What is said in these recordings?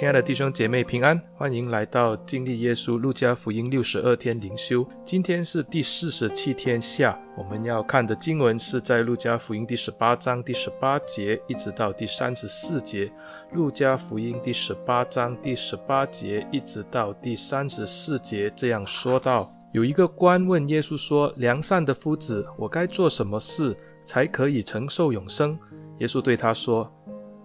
亲爱的弟兄姐妹平安，欢迎来到经历耶稣路加福音六十二天灵修。今天是第四十七天下，我们要看的经文是在路加福音第十八章第十八节一直到第三十四节。路加福音第十八章第十八节一直到第三十四节这样说道：有一个官问耶稣说：“良善的夫子，我该做什么事才可以承受永生？”耶稣对他说：“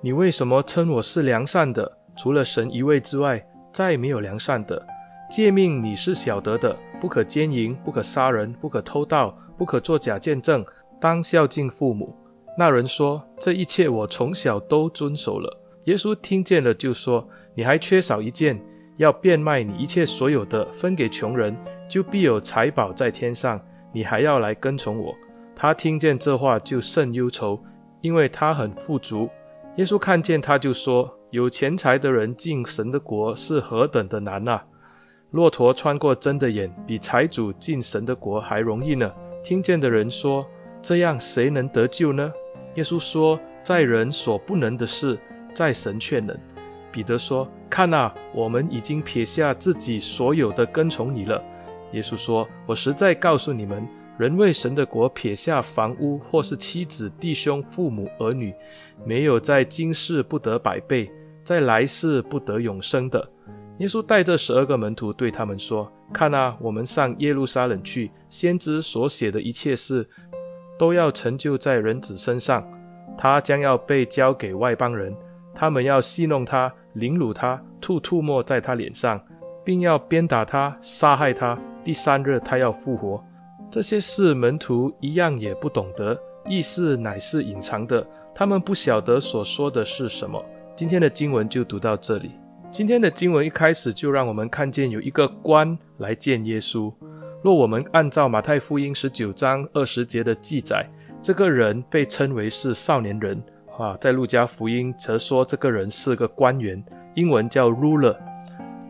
你为什么称我是良善的？除了神一位之外，再没有良善的。诫命你是晓得的，不可奸淫，不可杀人，不可偷盗，不可作假见证，当孝敬父母。”那人说：“这一切我从小都遵守了。”耶稣听见了，就说：“你还缺少一件，要变卖你一切所有的，分给穷人，就必有财宝在天上。你还要来跟从我。”他听见这话，就甚忧愁，因为他很富足。耶稣看见他，就说：“有钱财的人进神的国是何等的难啊！骆驼穿过针的眼，比财主进神的国还容易呢。”听见的人说：“这样谁能得救呢？”耶稣说：“在人所不能的事，在神却能。”彼得说：“看哪，我们已经撇下自己所有的跟从你了。”耶稣说：“我实在告诉你们。”人为神的国撇下房屋，或是妻子、弟兄、父母、儿女，没有在今世不得百倍，在来世不得永生的。耶稣带着十二个门徒对他们说：“看啊，我们上耶路撒冷去，先知所写的一切事，都要成就在人子身上。他将要被交给外邦人，他们要戏弄他，凌辱他，吐唾沫在他脸上，并要鞭打他，杀害他。第三日他要复活。”这些事门徒一样也不懂得，意思乃是隐藏的，他们不晓得所说的是什么。今天的经文就读到这里。今天的经文一开始就让我们看见有一个官来见耶稣。若我们按照马太福音十九章二十节的记载，这个人被称为是少年人啊，在路加福音则说这个人是个官员，英文叫 ruler。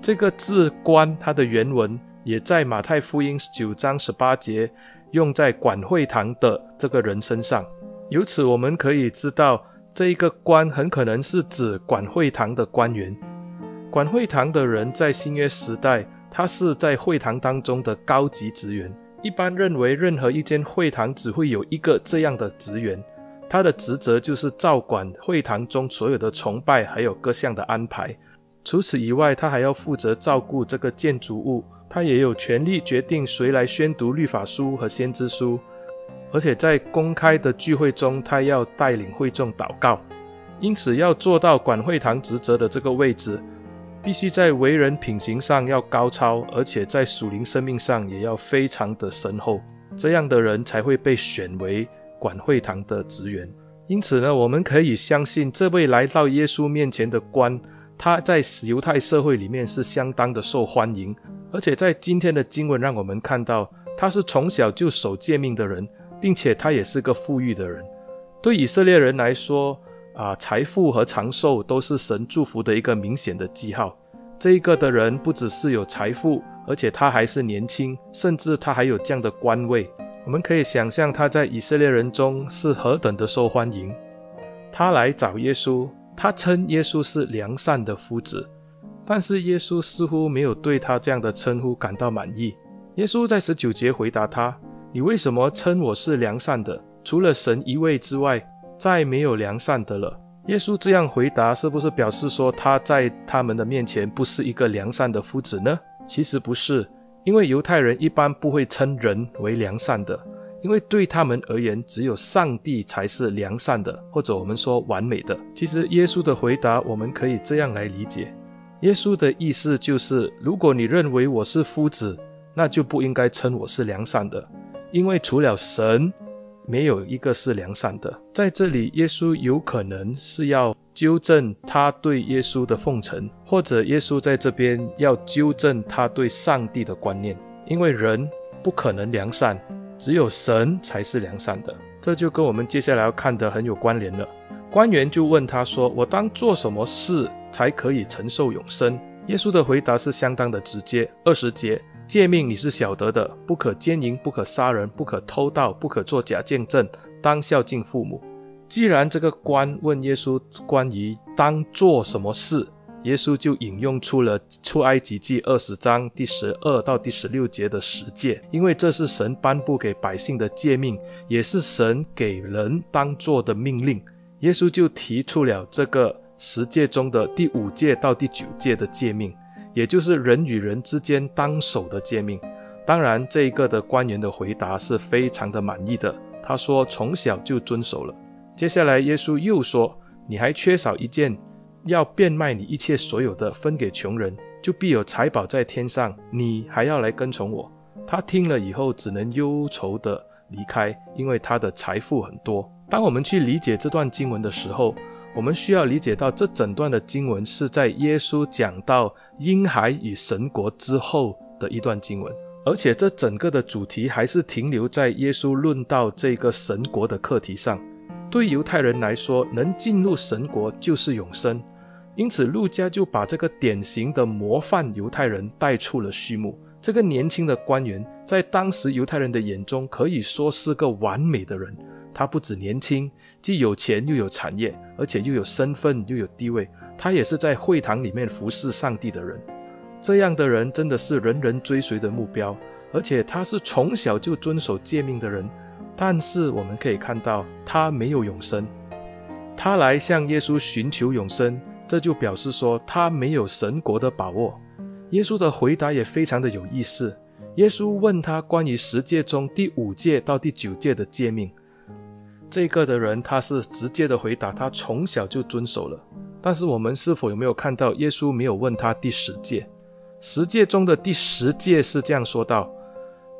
这个字官，它的原文。也在马太福音九章十八节用在管会堂的这个人身上。由此我们可以知道，这一个官很可能是指管会堂的官员。管会堂的人在新约时代，他是在会堂当中的高级职员。一般认为，任何一间会堂只会有一个这样的职员，他的职责就是照管会堂中所有的崇拜，还有各项的安排。除此以外，他还要负责照顾这个建筑物。他也有权利决定谁来宣读律法书和先知书，而且在公开的聚会中，他要带领会众祷告。因此，要做到管会堂职责的这个位置，必须在为人品行上要高超，而且在属灵生命上也要非常的深厚。这样的人才会被选为管会堂的职员。因此呢，我们可以相信这位来到耶稣面前的官，他在犹太社会里面是相当的受欢迎。而且在今天的经文让我们看到，他是从小就守诫命的人，并且他也是个富裕的人。对以色列人来说，啊，财富和长寿都是神祝福的一个明显的记号。这一个的人不只是有财富，而且他还是年轻，甚至他还有这样的官位。我们可以想象他在以色列人中是何等的受欢迎。他来找耶稣，他称耶稣是良善的夫子。但是耶稣似乎没有对他这样的称呼感到满意。耶稣在十九节回答他：“你为什么称我是良善的？除了神一位之外，再没有良善的了。”耶稣这样回答，是不是表示说他在他们的面前不是一个良善的夫子呢？其实不是，因为犹太人一般不会称人为良善的，因为对他们而言，只有上帝才是良善的，或者我们说完美的。其实耶稣的回答，我们可以这样来理解。耶稣的意思就是，如果你认为我是夫子，那就不应该称我是良善的，因为除了神，没有一个是良善的。在这里，耶稣有可能是要纠正他对耶稣的奉承，或者耶稣在这边要纠正他对上帝的观念，因为人不可能良善，只有神才是良善的。这就跟我们接下来要看的很有关联了。官员就问他说：“我当做什么事？”才可以承受永生。耶稣的回答是相当的直接。二十节，诫命你是晓得的，不可奸淫，不可杀人，不可偷盗，不可作假见证，当孝敬父母。既然这个官问耶稣关于当做什么事，耶稣就引用出了出埃及记二十章第十二到第十六节的十诫，因为这是神颁布给百姓的诫命，也是神给人当做的命令。耶稣就提出了这个十诫中的第五诫到第九诫的诫命，也就是人与人之间当守的诫命。当然，这一个的官员的回答是非常的满意的，他说从小就遵守了。接下来，耶稣又说：“你还缺少一件，要变卖你一切所有的，分给穷人，就必有财宝在天上。你还要来跟从我。”他听了以后，只能忧愁地离开，因为他的财富很多。当我们去理解这段经文的时候，我们需要理解到这整段的经文是在耶稣讲到婴孩与神国之后的一段经文，而且这整个的主题还是停留在耶稣论到这个神国的课题上。对犹太人来说，能进入神国就是永生，因此路加就把这个典型的模范犹太人带出了序幕。这个年轻的官员在当时犹太人的眼中可以说是个完美的人。他不止年轻，既有钱又有产业，而且又有身份又有地位。他也是在会堂里面服侍上帝的人。这样的人真的是人人追随的目标，而且他是从小就遵守诫命的人。但是我们可以看到，他没有永生。他来向耶稣寻求永生，这就表示说他没有神国的把握。耶稣的回答也非常的有意思。耶稣问他关于十诫中第五诫到第九诫的诫命。这个的人他是直接的回答，他从小就遵守了。但是我们是否有没有看到耶稣没有问他第十诫？十诫中的第十诫是这样说道：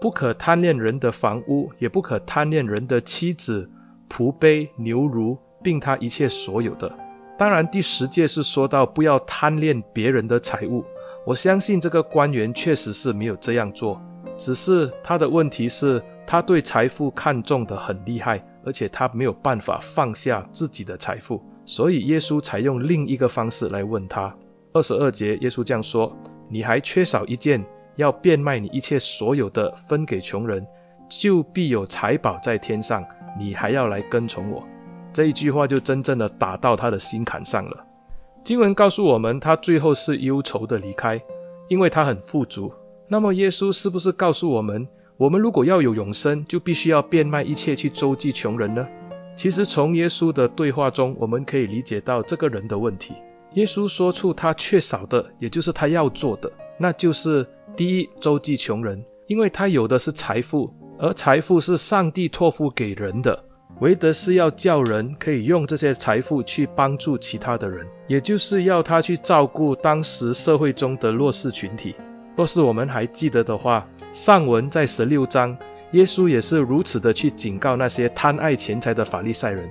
不可贪恋人的房屋，也不可贪恋人的妻子、仆婢、牛驴，并他一切所有的。当然，第十诫是说到不要贪恋别人的财物。我相信这个官员确实是没有这样做，只是他的问题是，他对财富看重的很厉害。而且他没有办法放下自己的财富，所以耶稣才用另一个方式来问他。二十二节，耶稣这样说：“你还缺少一件，要变卖你一切所有的，分给穷人，就必有财宝在天上。你还要来跟从我。”这一句话就真正的打到他的心坎上了。经文告诉我们，他最后是忧愁的离开，因为他很富足。那么耶稣是不是告诉我们？我们如果要有永生，就必须要变卖一切去周济穷人呢？其实从耶稣的对话中，我们可以理解到这个人的问题。耶稣说出他缺少的，也就是他要做的，那就是第一，周济穷人，因为他有的是财富，而财富是上帝托付给人的，为的是要叫人可以用这些财富去帮助其他的人，也就是要他去照顾当时社会中的弱势群体。若是我们还记得的话，上文在十六章，耶稣也是如此的去警告那些贪爱钱财的法利赛人。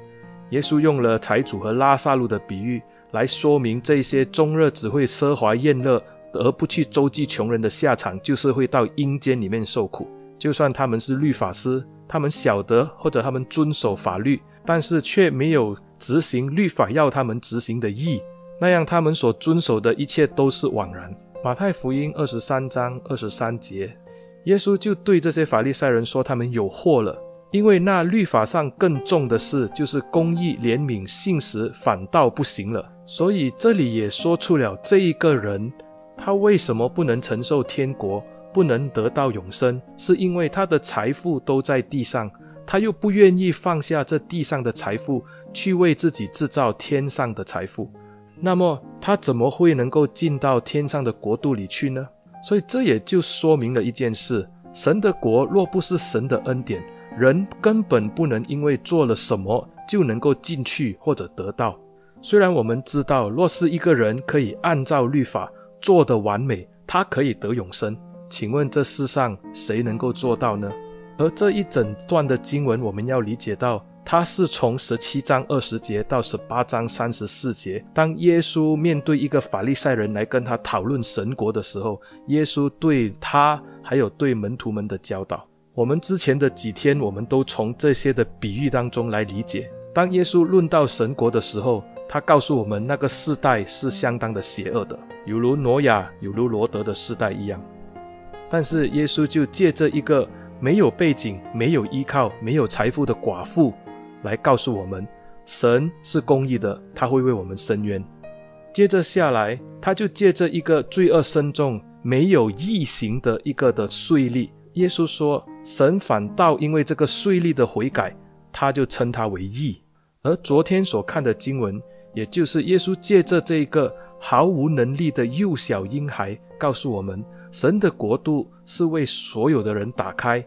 耶稣用了财主和拉撒路的比喻来说明，这些终日只会奢华宴乐而不去周济穷人的下场，就是会到阴间里面受苦。就算他们是律法师，他们晓得或者他们遵守法律，但是却没有执行律法要他们执行的义，那样他们所遵守的一切都是枉然。马太福音二十三章二十三节。耶稣就对这些法利赛人说：“他们有祸了，因为那律法上更重的事，就是公义、怜悯、信实，反倒不行了。所以这里也说出了这一个人，他为什么不能承受天国，不能得到永生，是因为他的财富都在地上，他又不愿意放下这地上的财富，去为自己制造天上的财富。那么他怎么会能够进到天上的国度里去呢？”所以这也就说明了一件事：神的国若不是神的恩典，人根本不能因为做了什么就能够进去或者得到。虽然我们知道，若是一个人可以按照律法做得完美，他可以得永生。请问这世上谁能够做到呢？而这一整段的经文，我们要理解到。他是从十七章二十节到十八章三十四节，当耶稣面对一个法利赛人来跟他讨论神国的时候，耶稣对他还有对门徒们的教导。我们之前的几天，我们都从这些的比喻当中来理解。当耶稣论到神国的时候，他告诉我们那个世代是相当的邪恶的，犹如挪亚、犹如罗得的世代一样。但是耶稣就借着一个没有背景、没有依靠、没有财富的寡妇。来告诉我们，神是公义的，他会为我们伸冤。接着下来，他就借着一个罪恶深重、没有义行的一个的税吏，耶稣说，神反倒因为这个税吏的悔改，他就称他为义。而昨天所看的经文，也就是耶稣借着这一个毫无能力的幼小婴孩，告诉我们，神的国度是为所有的人打开。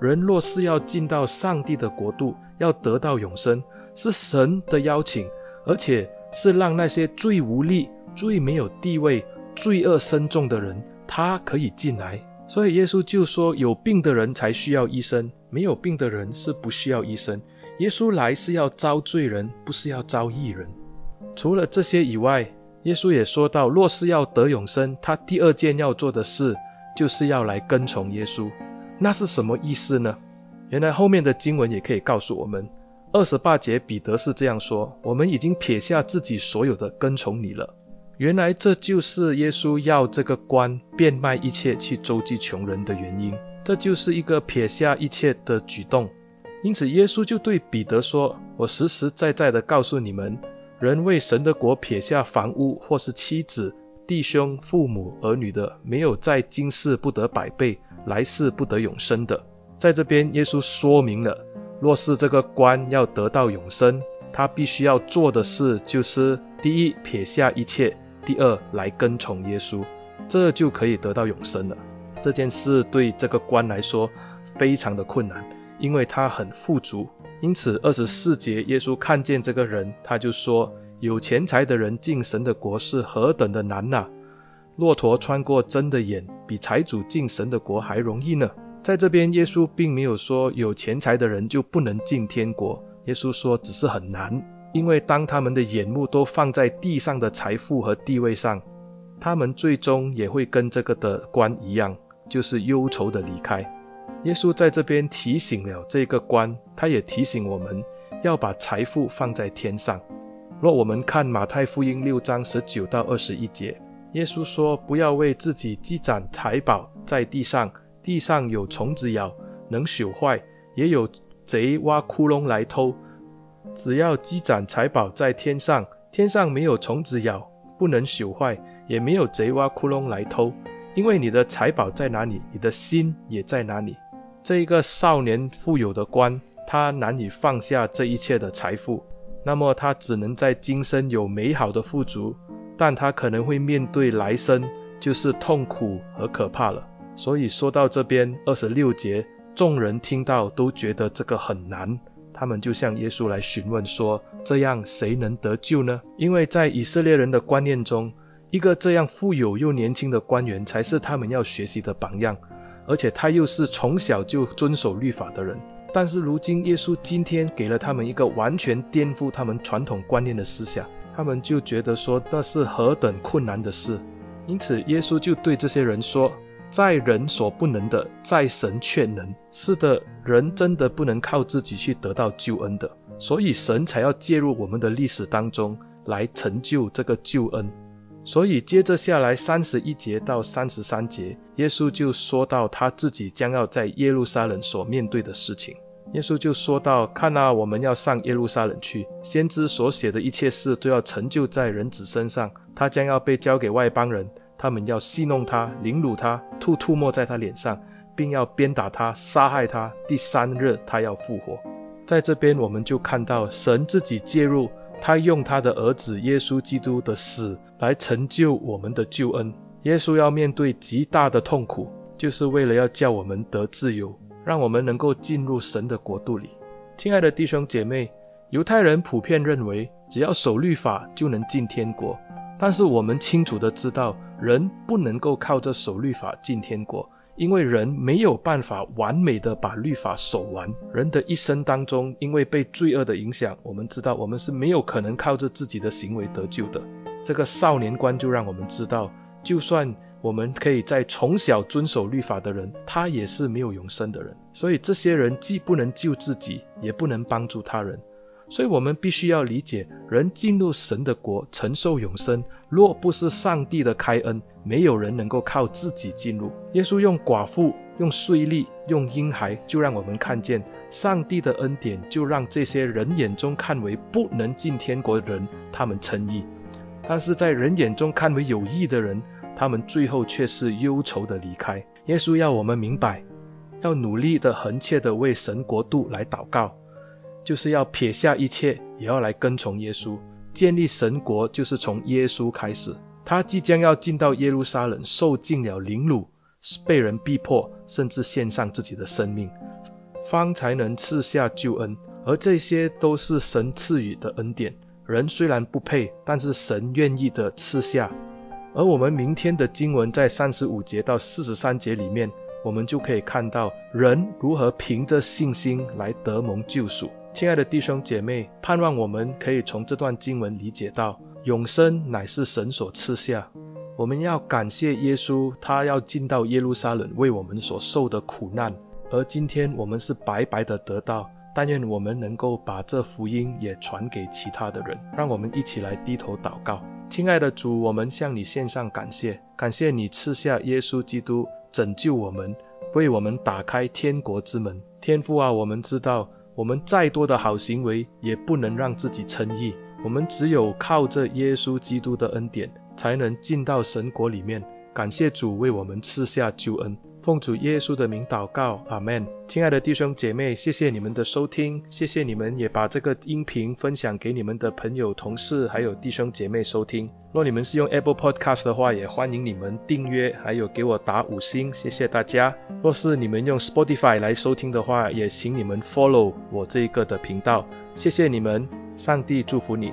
人若是要进到上帝的国度，要得到永生，是神的邀请，而且是让那些最无力、最没有地位、罪恶深重的人，他可以进来。所以耶稣就说，有病的人才需要医生，没有病的人是不需要医生。耶稣来是要招罪人，不是要招义人。除了这些以外，耶稣也说到，若是要得永生，他第二件要做的事，就是要来跟从耶稣。那是什么意思呢？原来后面的经文也可以告诉我们，二十八节彼得是这样说：我们已经撇下自己所有的跟从你了。原来这就是耶稣要这个官变卖一切去周济穷人的原因，这就是一个撇下一切的举动。因此耶稣就对彼得说：我实实在在的告诉你们，人为神的国撇下房屋或是妻子、弟兄、父母、儿女的，没有在今世不得百倍，来世不得永生的。在这边耶稣说明了，若是这个官要得到永生，他必须要做的事就是：第一，撇下一切。第二，来跟从耶稣，这就可以得到永生了。这件事对这个官来说非常的困难，因为他很富足。因此，二十四节，耶稣看见这个人，他就说：有钱财的人进神的国是何等的难呐！骆驼穿过针的眼，比财主进神的国还容易呢。在这边，耶稣并没有说有钱财的人就不能进天国，耶稣说只是很难。因为当他们的眼目都放在地上的财富和地位上，他们最终也会跟这个的官一样，就是忧愁的离开。耶稣在这边提醒了这个官，他也提醒我们要把财富放在天上。若我们看马太福音六章十九到二十一节，耶稣说：“不要为自己积攒财宝在地上，地上有虫子咬，能朽坏；也有贼挖窟窿来偷。”只要积攒财宝在天上，天上没有虫子咬，不能朽坏，也没有贼挖窟窿来偷。因为你的财宝在哪里，你的心也在哪里。这一个少年富有的官，他难以放下这一切的财富，那么他只能在今生有美好的富足，但他可能会面对来生就是痛苦和可怕了。所以说到这边二十六节，众人听到都觉得这个很难。他们就向耶稣来询问说：“这样谁能得救呢？”因为在以色列人的观念中，一个这样富有又年轻的官员才是他们要学习的榜样，而且他又是从小就遵守律法的人。但是如今耶稣今天给了他们一个完全颠覆他们传统观念的思想，他们就觉得说那是何等困难的事。因此耶稣就对这些人说。在人所不能的，在神却能。是的，人真的不能靠自己去得到救恩的，所以神才要介入我们的历史当中来成就这个救恩。所以接着下来三十一节到三十三节，耶稣就说到他自己将要在耶路撒冷所面对的事情。耶稣就说到：看啊，我们要上耶路撒冷去，先知所写的一切事都要成就在人子身上，他将要被交给外邦人。他们要戏弄他，凌辱他，吐吐沫在他脸上，并要鞭打他，杀害他。第三日，他要复活。在这边，我们就看到神自己介入，他用他的儿子耶稣基督的死来成就我们的救恩。耶稣要面对极大的痛苦，就是为了要叫我们得自由，让我们能够进入神的国度里。亲爱的弟兄姐妹，犹太人普遍认为，只要守律法就能进天国。但是我们清楚的知道，人不能够靠着守律法进天国，因为人没有办法完美的把律法守完。人的一生当中，因为被罪恶的影响，我们知道我们是没有可能靠着自己的行为得救的。这个少年官就让我们知道，就算我们可以在从小遵守律法的人，他也是没有永生的人。所以这些人既不能救自己，也不能帮助他人。所以我们必须要理解，人进入神的国，承受永生，若不是上帝的开恩，没有人能够靠自己进入。耶稣用寡妇、用税吏、用婴孩，就让我们看见上帝的恩典，就让这些人眼中看为不能进天国的人，他们称义。但是在人眼中看为有义的人，他们最后却是忧愁的离开。耶稣要我们明白，要努力的、恒切的为神国度来祷告，就是要撇下一切，也要来跟从耶稣。建立神国就是从耶稣开始。他即将要进到耶路撒冷，受尽了凌辱，被人逼迫，甚至献上自己的生命，方才能赐下救恩。而这些都是神赐予的恩典。人虽然不配，但是神愿意的赐下。而我们明天的经文在三十五节到四十三节里面，我们就可以看到人如何凭着信心来得蒙救赎。亲爱的弟兄姐妹，盼望我们可以从这段经文理解到，永生乃是神所赐下。我们要感谢耶稣，他要进到耶路撒冷为我们所受的苦难，而今天我们是白白的得到。但愿我们能够把这福音也传给其他的人。让我们一起来低头祷告。亲爱的主，我们向你献上感谢，感谢你赐下耶稣基督拯救我们，为我们打开天国之门。天父啊，我们知道，我们再多的好行为也不能让自己称义，我们只有靠着耶稣基督的恩典，才能进到神国里面。感谢主为我们赐下救恩。奉主耶稣的名祷告，阿门。亲爱的弟兄姐妹，谢谢你们的收听，谢谢你们也把这个音频分享给你们的朋友、同事，还有弟兄姐妹收听。若你们是用 Apple Podcast 的话，也欢迎你们订阅，还有给我打五星，谢谢大家。若是你们用 Spotify 来收听的话，也请你们 follow 我这一个的频道，谢谢你们，上帝祝福你。